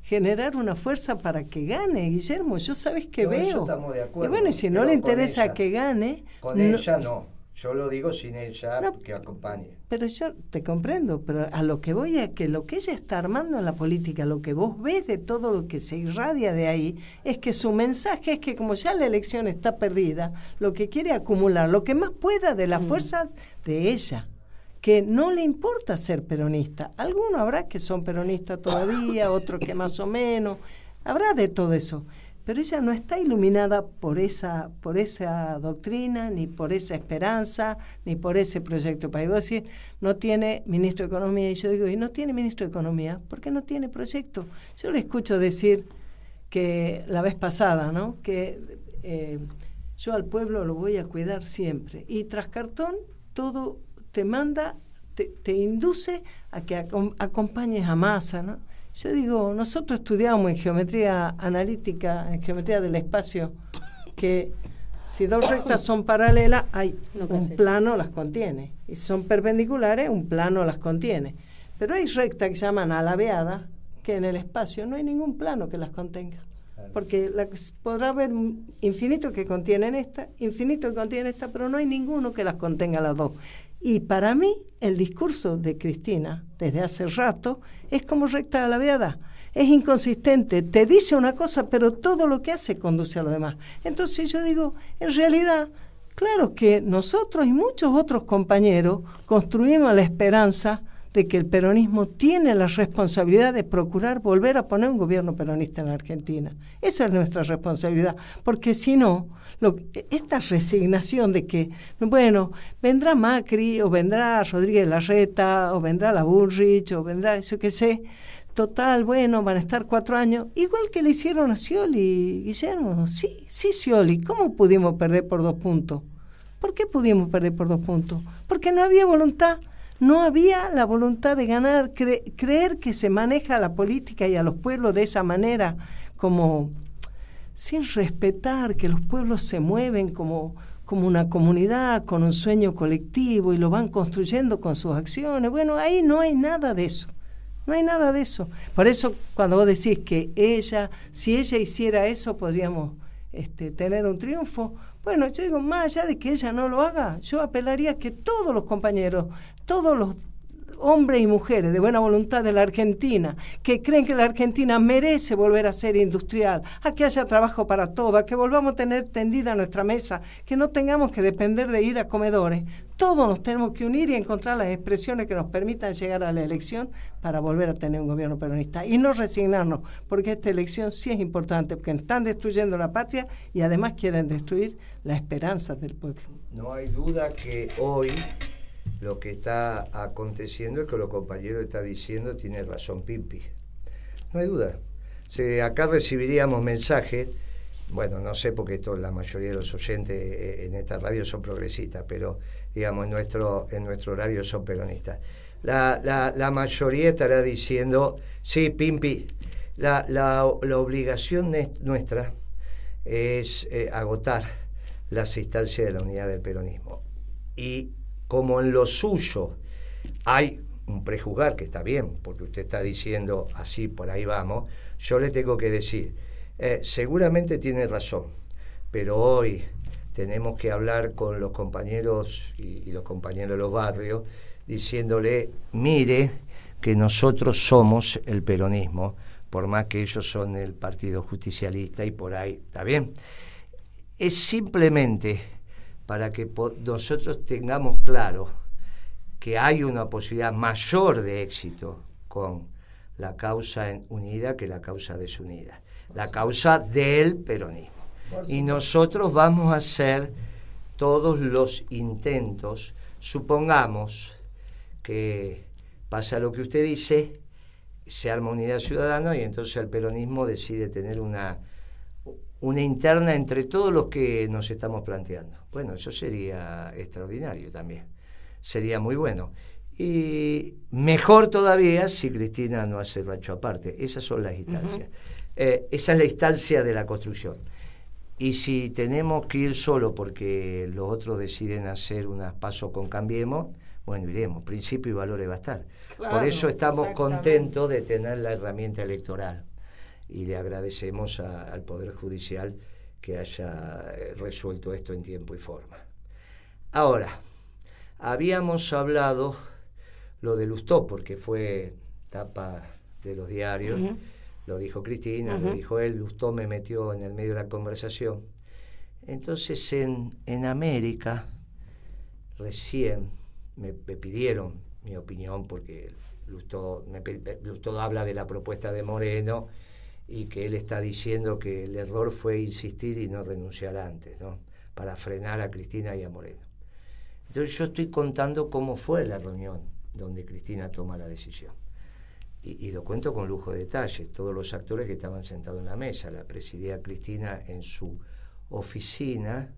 S2: generar una fuerza para que gane, Guillermo. Yo sabes que
S3: No, eso
S2: veo.
S3: estamos de acuerdo,
S2: y bueno, si no le interesa
S3: ella.
S2: que gane,
S3: Con
S2: no-
S3: ella no. Yo lo digo sin ella
S2: No.
S3: que acompañe.
S2: Pero yo te comprendo, pero a lo que voy es que lo que ella está armando en la política, lo que vos ves de todo lo que se irradia de ahí, es que su mensaje es que como ya la elección está perdida, lo que quiere acumular, lo que más pueda de la fuerza de ella, que no le importa ser peronista. Algunos habrá que son peronistas todavía, otros que más o menos, habrá de todo eso. Pero ella no está iluminada por esa, por esa doctrina, ni por esa esperanza, ni por ese proyecto decir, no tiene ministro de Economía. Y yo digo, ¿y no tiene ministro de Economía? ¿Por qué no tiene proyecto? Yo le escucho decir que la vez pasada, ¿no? Que eh, yo al pueblo lo voy a cuidar siempre. Y tras cartón, todo te manda, te, induce a que acompañes a masa, ¿no? Yo digo, nosotros estudiamos en geometría analítica, en geometría del espacio, que si dos rectas son paralelas, hay un plano las contiene. Y si son perpendiculares, un plano las contiene. Pero hay rectas que se llaman alabeadas, que en el espacio no hay ningún plano que las contenga. Porque la, podrá haber infinito que contienen esta, infinito que contienen esta, pero no hay ninguno que las contenga las dos. Y para mí, el discurso de Cristina, desde hace rato, es como recta a la veada. Es inconsistente, te dice una cosa, pero todo lo que hace conduce a lo demás. Entonces yo digo, en realidad, claro que nosotros y muchos otros compañeros construimos la esperanza de que el peronismo tiene la responsabilidad de procurar volver a poner un gobierno peronista en la Argentina. Esa es nuestra responsabilidad, porque si no, esta resignación de que, bueno, vendrá Macri o vendrá Rodríguez Larreta o vendrá la Bullrich o vendrá eso que sé, total, bueno, van a estar cuatro años, igual que le hicieron a Scioli, Guillermo, sí, sí, Scioli, ¿cómo pudimos perder por dos puntos? ¿Por qué pudimos perder por dos puntos? Porque no había voluntad, no había la voluntad de ganar, creer que se maneja la política y a los pueblos de esa manera como sin respetar que los pueblos se mueven como, como una comunidad, con un sueño colectivo y lo van construyendo con sus acciones. Bueno, ahí no hay nada de eso. No hay nada de eso. Por eso cuando vos decís que ella, si ella hiciera eso, podríamos este, tener un triunfo. Bueno, yo digo, más allá de que ella no lo haga, yo apelaría a que todos los compañeros, todos los hombres y mujeres de buena voluntad de la Argentina, que creen que la Argentina merece volver a ser industrial, a que haya trabajo para todo, a que volvamos a tener tendida nuestra mesa, que no tengamos que depender de ir a comedores. Todos nos tenemos que unir y encontrar las expresiones que nos permitan llegar a la elección para volver a tener un gobierno peronista y no resignarnos, porque esta elección sí es importante, porque están destruyendo la patria y además quieren destruir la esperanza del pueblo.
S3: No hay duda que hoy lo que está aconteciendo es que los compañeros están diciendo tiene razón Pimpi. No hay duda. acá recibiríamos mensajes, bueno, no sé porque esto, la mayoría de los oyentes eh, en esta radio son progresistas, pero digamos en nuestro, en nuestro horario son peronistas. La, la, mayoría estará diciendo, sí, Pimpi, la, la, obligación nuestra es eh, agotar las instancias de la unidad del peronismo. Y como en lo suyo hay un prejuzgar que está bien, porque usted está diciendo así, por ahí vamos, yo le tengo que decir, eh, seguramente tiene razón, pero hoy tenemos que hablar con los compañeros y, los compañeros de los barrios, diciéndole, mire que nosotros somos el peronismo, por más que ellos son el Partido Justicialista y por ahí, ¿está bien? Es simplemente para que nosotros tengamos claro que hay una posibilidad mayor de éxito con la causa unida que la causa desunida, la causa del peronismo. Y nosotros vamos a hacer todos los intentos, supongamos que pasa lo que usted dice, se arma unidad ciudadana y entonces el peronismo decide tener una una interna entre todos los que nos estamos planteando. Bueno, eso sería extraordinario también. Sería muy bueno. Y mejor todavía si Cristina no hace rancho aparte. Esas son las instancias. Eh, esa es la instancia de la construcción. Y si tenemos que ir solo porque los otros deciden hacer unas pasos con Cambiemos, bueno, iremos. Principio y valores va a estar. Por eso estamos contentos de tener la herramienta electoral y le agradecemos al Poder Judicial que haya eh, resuelto esto en tiempo y forma. Ahora, habíamos hablado lo de Lustó, porque fue tapa de los diarios, lo dijo Cristina, lo dijo él, Lustó me metió en el medio de la conversación. Entonces en, en América, recién, me, pidieron mi opinión porque Lustó, me, Lustó habla de la propuesta de Moreno y que él está diciendo que el error fue insistir y no renunciar antes, ¿no? Para frenar a Cristina y a Moreno. Entonces yo estoy contando cómo fue la reunión donde Cristina toma la decisión. Y, lo cuento con lujo de detalles. Todos los actores que estaban sentados en la mesa, la presidía Cristina en su oficina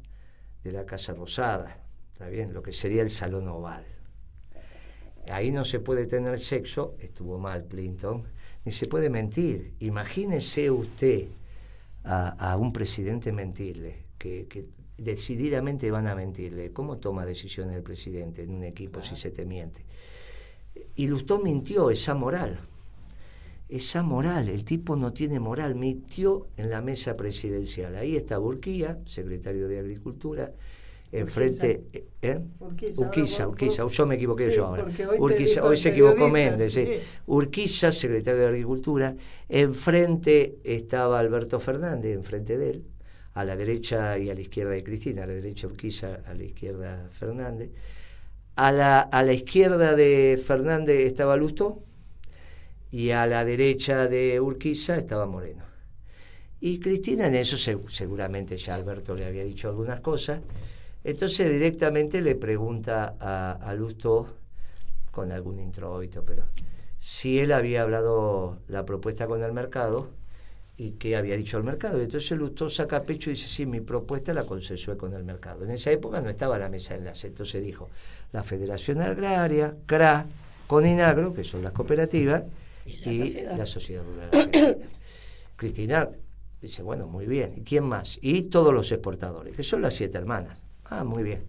S3: de la Casa Rosada, ¿está bien? Lo que sería el Salón Oval. Ahí no se puede tener sexo, estuvo mal Clinton, ni se puede mentir. Imagínese usted a, un presidente mentirle, que, decididamente van a mentirle. ¿Cómo toma decisiones el presidente en un equipo si se te miente? Y Lustó mintió, esa moral. Esa moral, el tipo no tiene moral, mintió en la mesa presidencial. Ahí está Burquía, secretario de Agricultura, enfrente. ¿eh? Urquiza, Urquiza, yo me equivoqué yo ahora. Hoy, hoy se equivocó Méndez. Urquiza, secretario de Agricultura, enfrente estaba Alberto Fernández, enfrente de él, a la derecha y a la izquierda de Cristina, a la derecha Urquiza, a la izquierda Fernández. A la, a la izquierda de Fernández estaba Lustó y a la derecha de Urquiza estaba Moreno. Y Cristina en eso seguramente ya Alberto le había dicho algunas cosas entonces directamente le pregunta a, a Lusto, con algún introito, pero si él había hablado la propuesta con el mercado y qué había dicho el mercado. Y entonces Lusto saca pecho y dice, sí, mi propuesta la consensué con el mercado. En esa época no estaba la mesa de enlace, entonces dijo, la Federación Agraria, CRA, Coninagro, que son las cooperativas, y la sociedad, rural. Cristina dice, bueno, muy bien, ¿y quién más? Y todos los exportadores, que son las siete hermanas. Ah, muy bien.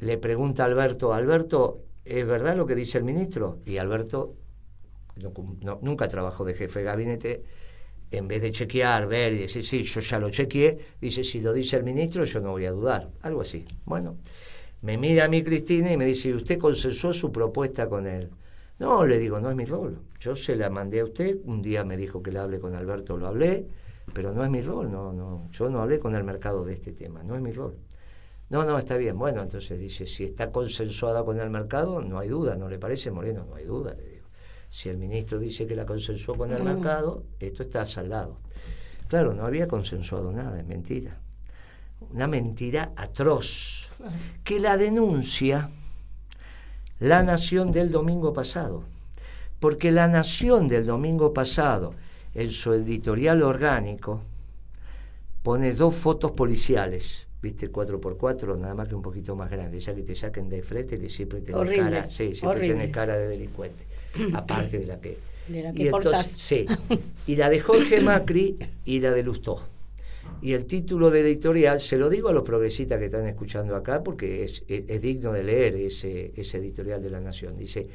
S3: Le pregunta Alberto, Alberto, ¿es verdad lo que dice el ministro? Y Alberto nunca trabajó de jefe de gabinete. En vez de chequear, ver y decir, sí, yo ya lo chequeé, dice, si lo dice el ministro, yo no voy a dudar. Algo así. Bueno, me mira a mí Cristina y me dice, ¿usted consensuó su propuesta con él? No, le digo, no es mi rol. Yo se la mandé a usted, un día me dijo que le hable con Alberto, lo hablé, pero no es mi rol, no, no, yo no hablé con el mercado de este tema, no es mi rol. No, no, está bien. Bueno, entonces dice, si está consensuada con el mercado, no hay duda, ¿no le parece, Moreno? No hay duda, le digo. Si el ministro dice que la consensuó con el mercado, esto está saldado. Claro, no había consensuado nada, es mentira. Una mentira atroz, que la denuncia la nación del domingo pasado. Porque la nación del domingo pasado, en su editorial orgánico, pone dos fotos policiales viste 4x4 nada más que un poquito más grande. Ya que te saquen de frente que siempre tenés cara sí, siempre cara de delincuente. Aparte de la que,
S1: de la que y entonces,
S3: sí. Y la de Jorge Macri y la de Lustó. Y el título de editorial se lo digo a los progresistas que están escuchando acá porque es, es, digno de leer ese, ese editorial de la Nación. Dice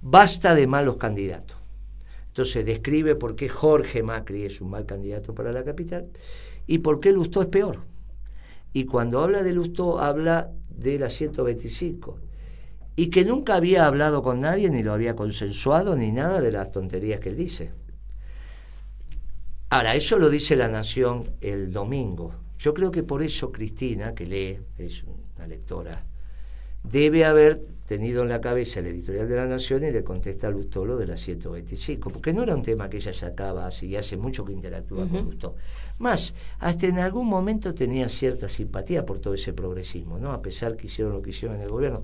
S3: basta de malos candidatos entonces describe por qué Jorge Macri es un mal candidato para la capital y por qué Lustó es peor y cuando habla de Lustó habla de la 125 y que nunca había hablado con nadie ni lo había consensuado ni nada de las tonterías que él dice. Ahora, eso lo dice la Nación el domingo. Yo creo que por eso Cristina, que lee, es una lectora, debe haber tenido en la cabeza el editorial de la Nación y le contesta a Lustó lo de la 125, porque no era un tema que ella sacaba así, y hace mucho que interactúa con Lustó. Más, hasta en algún momento tenía cierta simpatía por todo ese progresismo, ¿no? A pesar que hicieron lo que hicieron en el gobierno.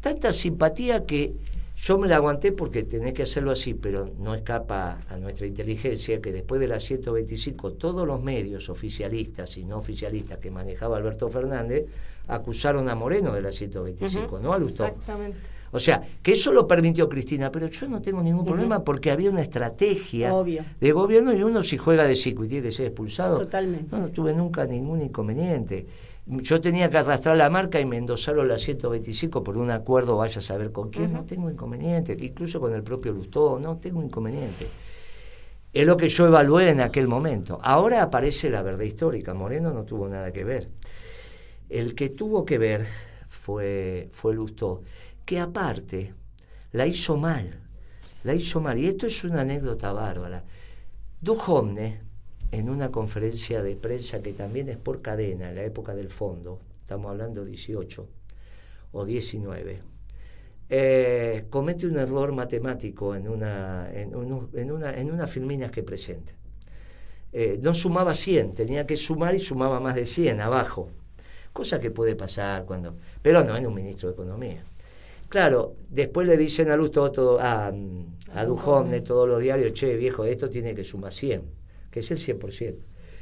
S3: Tanta simpatía que yo me la aguanté porque tenés que hacerlo así, pero no escapa a nuestra inteligencia que después de la 125 todos los medios oficialistas y no oficialistas que manejaba Alberto Fernández acusaron a Moreno de la 125, ¿no a Lustó. Exactamente. O sea, que eso lo permitió Cristina, pero yo no tengo ningún problema porque había una estrategia de gobierno y uno si juega de psico y tiene que ser expulsado.
S1: Totalmente.
S3: No, tuve nunca ningún inconveniente. Yo tenía que arrastrar la marca y me endosaron la 125 por un acuerdo, vaya a saber con quién, no tengo inconveniente, incluso con el propio Lustó, no tengo inconveniente. Es lo que yo evalué en aquel momento. Ahora aparece la verdad histórica, Moreno no tuvo nada que ver. El que tuvo que ver fue, fue Lustó que aparte la hizo mal, la hizo mal. Y esto es una anécdota bárbara. Duhomne, en una conferencia de prensa que también es por cadena, en la época del fondo, estamos hablando 18 o 19, eh, comete un error matemático en una, en, una, en unas filminas que presenta. Eh, no sumaba 100, tenía que sumar y sumaba más de 100 abajo. Cosa que puede pasar cuando... Pero no en un ministro de Economía. Claro, después le dicen a Luz todo, a, a Dujovne, todos los diarios, che, viejo, esto tiene que sumar 100, que es el 100%.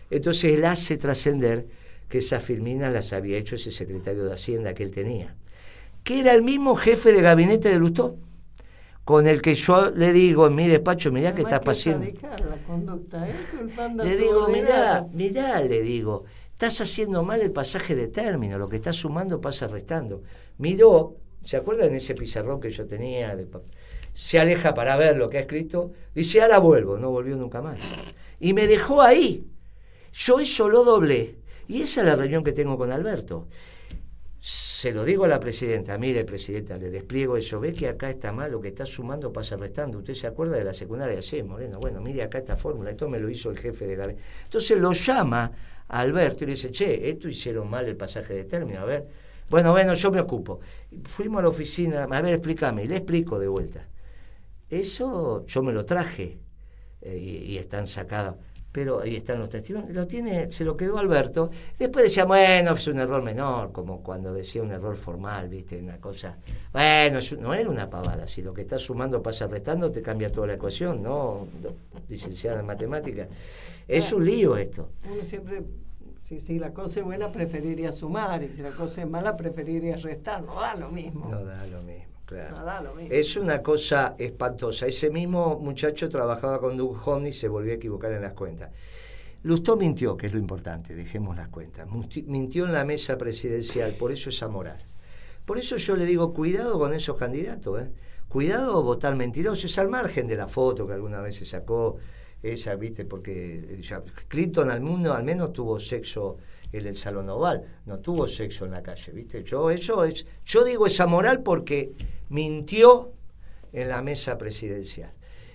S3: Entonces él hace trascender que esas filminas las había hecho ese secretario de Hacienda que él tenía, que era el mismo jefe de gabinete de Lustó, con el que yo le digo en mi despacho, mirá que estás pasando. ¿eh? Le digo, mirá, mirá, le digo, estás haciendo mal el pasaje de término, lo que estás sumando pasa restando. Miró, ¿se acuerdan de ese pizarrón que yo tenía? se aleja para ver lo que ha escrito, dice, ahora vuelvo, no volvió nunca más. Y me dejó ahí. Yo eso lo doblé. Y esa es la reunión que tengo con Alberto. Se lo digo a la presidenta, mire presidenta, le despliego eso, ve que acá está mal, lo que está sumando pasa restando, usted se acuerda de la secundaria, sí, Moreno, bueno, mire acá esta fórmula, esto me lo hizo el jefe de gabinete. Entonces lo llama a Alberto y le dice, che, esto hicieron mal el pasaje de término, a ver, bueno, bueno, yo me ocupo. Fuimos a la oficina, a ver, explícame, le explico de vuelta. Eso yo me lo traje eh, y, y están sacados pero ahí están los testimonios, lo tiene, se lo quedó Alberto, después decía, bueno, es un error menor, como cuando decía un error formal, viste, una cosa, bueno, no era una pavada, si lo que estás sumando pasa restando, te cambia toda la ecuación, ¿no? Licenciada en matemáticas. Es un lío esto.
S2: Uno siempre, si, si la cosa es buena, preferiría sumar, y si la cosa es mala, preferiría restar, no da lo mismo.
S3: No da lo mismo. Es una cosa espantosa. Ese mismo muchacho trabajaba con Doug y se volvió a equivocar en las cuentas. Lustó mintió, que es lo importante, dejemos las cuentas. Mintió en la mesa presidencial, por eso es amoral. Por eso yo le digo, cuidado con esos candidatos, ¿eh? cuidado votar mentirosos, al margen de la foto que alguna vez se sacó ella, viste, porque Clinton al mundo al menos tuvo sexo en el salón oval, no tuvo sexo en la calle, viste. Yo eso es, yo digo esa moral porque mintió en la mesa presidencial.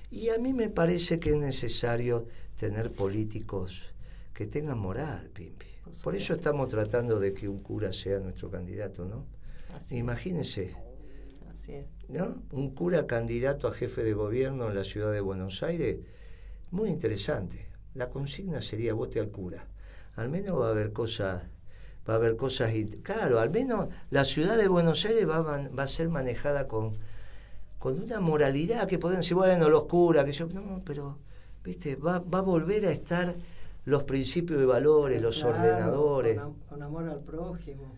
S3: Y a mí me parece que es necesario tener políticos que tengan moral, Pimpi. Por eso estamos tratando de que un cura sea nuestro candidato, ¿no? Imagínense. Así es. ¿no? Un cura candidato a jefe de gobierno en la ciudad de Buenos Aires, muy interesante. La consigna sería vote al cura. Al menos va a haber cosas va a haber cosas, claro, al menos la ciudad de Buenos Aires va, va a ser manejada con, con una moralidad que pueden decir, bueno, los curas, que yo, no, pero, viste, va, va a volver a estar los principios de valores, los ordenadores.
S2: Con, amor al prójimo,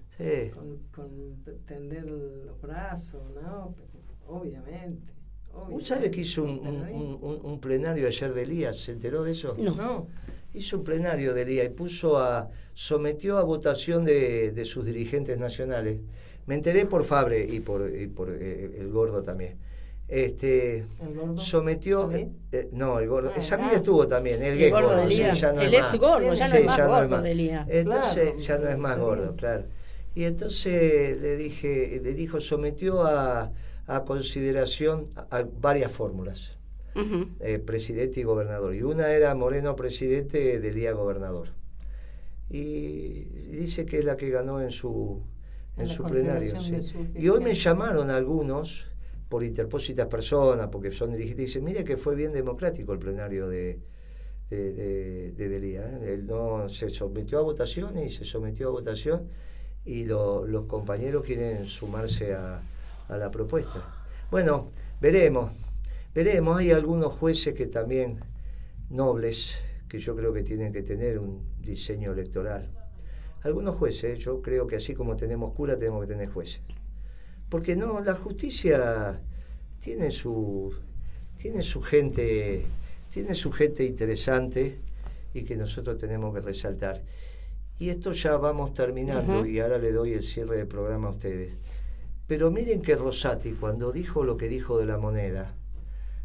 S2: con, tender los brazos, ¿no? Obviamente.
S3: ¿Usted sabe que hizo un, un, un, plenario ayer de Elías? ¿Se enteró de eso?
S2: No. no.
S3: Hizo un plenario de día y puso a, sometió a votación de, sus dirigentes nacionales. Me enteré por Fabre y por, por eh, el gordo también. Este,
S2: ¿El gordo?
S3: sometió eh, no el gordo. Ah, Samir estuvo también
S1: el, el gordo, el ex gordo ya no es más gordo de Lía
S3: entonces ya no es más gordo claro. Y entonces le dije le dijo sometió a, a consideración a varias fórmulas eh, presidente y gobernador. Y una era Moreno presidente del día gobernador. Y dice que es la que ganó en su, en, su plenario. y hoy me llamaron algunos por interpósitas personas, porque son dirigentes, y dicen, mire que fue bien democrático el plenario de, de, de, Delía. ¿eh? Él no se sometió a votación y se sometió a votación y los compañeros quieren sumarse a, a la propuesta. Bueno, veremos. Veremos, hay algunos jueces que también, nobles, que yo creo que tienen que tener un diseño electoral. Algunos jueces, yo creo que así como tenemos cura, tenemos que tener jueces. Porque no, la justicia tiene su, tiene su gente, tiene su gente interesante y que nosotros tenemos que resaltar. Y esto ya vamos terminando y ahora le doy el cierre del programa a ustedes. Pero miren que Rosati, cuando dijo lo que dijo de la moneda,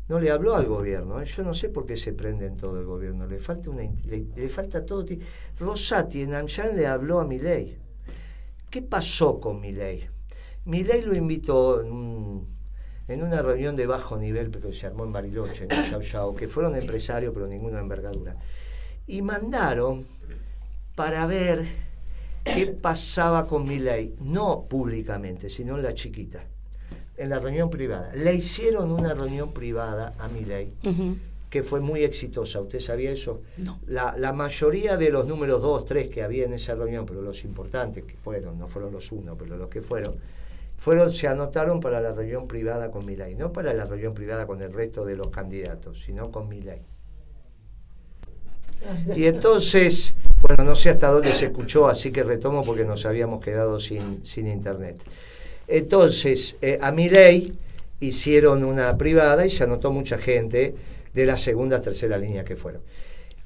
S3: no le habló al gobierno. ¿eh? Yo no sé por qué se prende en todo el gobierno. Le falta, una, le, falta todo. Rosati en Amjan le habló a Milei. ¿Qué pasó con Milei? Milei lo invitó en, una reunión de bajo nivel, pero se armó en Bariloche, en Yao, que fueron empresarios, pero ninguna envergadura. Y mandaron para ver qué pasaba con Milei, no públicamente, sino en la chiquita en la reunión privada. Le hicieron una reunión privada a Milei, que fue muy exitosa. ¿Usted sabía eso?
S1: No.
S3: La, la, mayoría de los números 2, 3 que había en esa reunión, pero los importantes que fueron, no fueron los uno, pero los que fueron, fueron, se anotaron para la reunión privada con Milei, no para la reunión privada con el resto de los candidatos, sino con Milei. Y entonces, bueno, no sé hasta dónde se escuchó, así que retomo porque nos habíamos quedado sin, sin internet. Entonces, eh, a mi ley hicieron una privada y se anotó mucha gente de la segunda, tercera línea que fueron.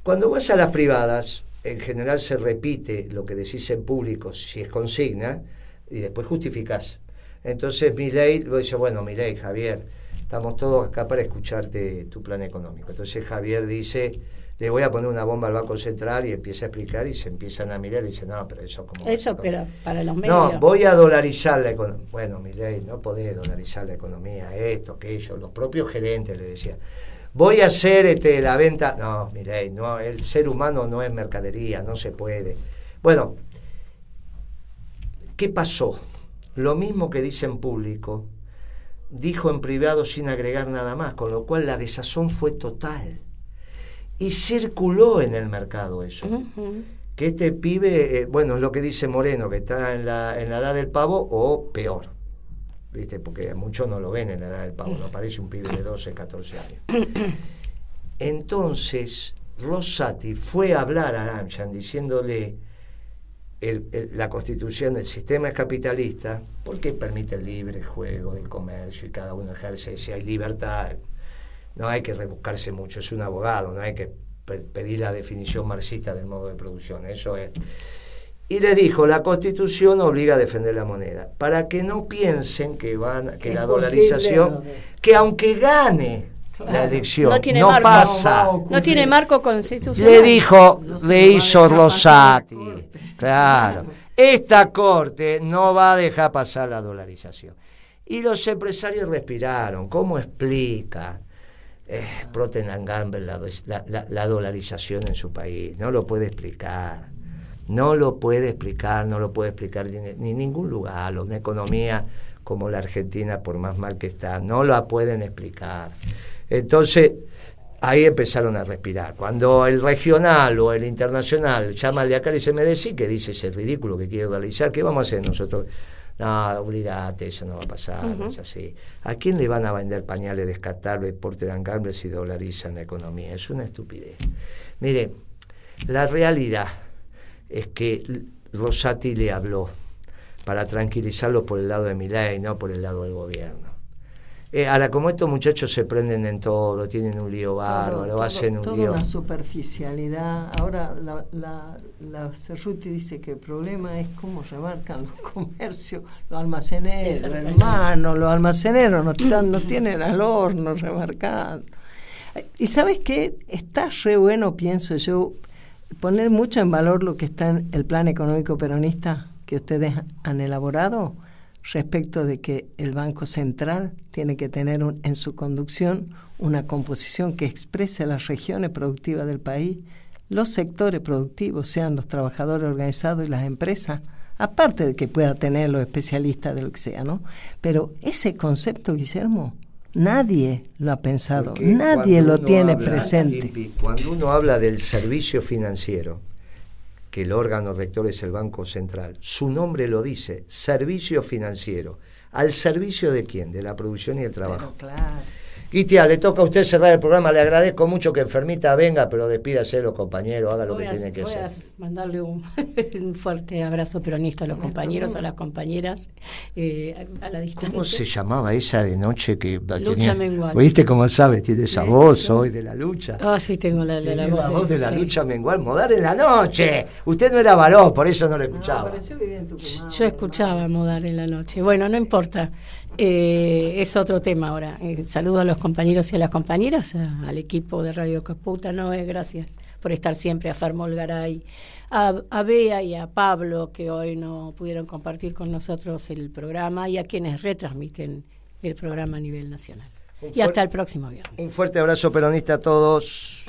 S3: Cuando vas a las privadas, en general se repite lo que decís en público si es consigna y después justificás. Entonces mi ley lo dice, bueno, mi ley, Javier, estamos todos acá para escucharte tu plan económico. Entonces Javier dice, le voy a poner una bomba al Banco Central y empieza a explicar y se empiezan a mirar y dicen, no, pero eso como...
S1: Eso, pero para los medios...
S3: No, voy a dolarizar la economía. Bueno, mi ley, no podés dolarizar la economía, esto, aquello, los propios gerentes le decían. Voy a hacer este, la venta... No, mi ley, no, el ser humano no es mercadería, no se puede. Bueno, ¿qué pasó? Lo mismo que dice en público, dijo en privado sin agregar nada más, con lo cual la desazón fue total y circuló en el mercado eso. Que este pibe, eh, bueno, es lo que dice Moreno, que está en la, en la edad del pavo o peor. ¿Viste? Porque muchos no lo ven en la edad del pavo, no parece un pibe de 12, 14 años. Entonces, Rosati fue a hablar a Aranchan diciéndole la constitución del sistema es capitalista porque permite el libre juego del comercio y cada uno ejerce, si hay libertad, no hay que rebuscarse mucho, es un abogado, no hay que pedir la definición marxista del modo de producción, eso es. Y le dijo, la constitución obliga a defender la moneda, para que no piensen que van que la dolarización, que aunque gane la elección, no, pasa.
S1: No, tiene marco constitucional.
S3: Le dijo, le hizo Rosati. Claro. Esta corte no va a dejar pasar la dolarización. Y los empresarios respiraron. ¿Cómo explica? Eh, Gamble la, la, dolarización en su país. No lo puede explicar. No lo puede explicar, no lo puede explicar ni, ningún lugar. Una economía como la Argentina, por más mal que está, no la pueden explicar. Entonces, ahí empezaron a respirar. Cuando el regional o el internacional llama al de acá y dice, me decís que dice ese ridículo que quiere dolarizar, ¿qué vamos a hacer nosotros? No, olvídate, eso no va a pasar, es así. ¿A quién le van a vender pañales descartables, Porter Gamble si dolarizan la economía? Es una estupidez. Mire, la realidad es que Rosati le habló para tranquilizarlo por el lado de Milay, no por el lado del gobierno. Eh, ahora, como estos muchachos se prenden en todo, tienen un lío bárbaro, hacen un lío.
S2: una superficialidad. Ahora, la, la, la Cerruti dice que el problema es cómo remarcan los comercios, los almaceneros, hermano, los almaceneros no, están, no tienen al horno remarcando. Y sabes qué? Está re bueno, pienso yo, poner mucho en valor lo que está en el plan económico peronista que ustedes han elaborado respecto de que el Banco Central tiene que tener en su conducción una composición que exprese las regiones productivas del país, los sectores productivos, sean los trabajadores organizados y las empresas, aparte de que pueda tener los especialistas de lo que sea, ¿no? Pero ese concepto, Guillermo, nadie lo ha pensado, nadie lo tiene presente.
S3: Cuando uno habla del servicio financiero, que el órgano rector es el Banco Central. Su nombre lo dice, servicio financiero. ¿Al servicio de quién? De la producción y el trabajo. claro. Guitia, le toca a usted cerrar el programa. Le agradezco mucho que enfermita venga, pero despídase los compañeros, haga lo que tiene que hacer. Voy a
S1: mandarle un, fuerte abrazo peronista a los compañeros, a las compañeras, eh, a la distancia.
S3: ¿Cómo se llamaba esa de noche que
S1: Lucha mengual.
S3: ¿Oíste cómo sabe? Tiene esa voz hoy de la lucha.
S1: Ah, sí, tengo la,
S3: la, la voz, de, la lucha mengual. Modar en la noche. Usted no era varón, por eso no lo escuchaba.
S1: yo escuchaba Modar en la noche. Bueno, no importa. Eh, es otro tema ahora. Eh, saludo a los compañeros y a las compañeras, al equipo de Radio Caputa. No, es gracias por estar siempre, a Fermol Garay, a, a, Bea y a Pablo, que hoy no pudieron compartir con nosotros el programa, y a quienes retransmiten el programa a nivel nacional. y hasta el próximo viernes.
S3: Un fuerte abrazo peronista a todos.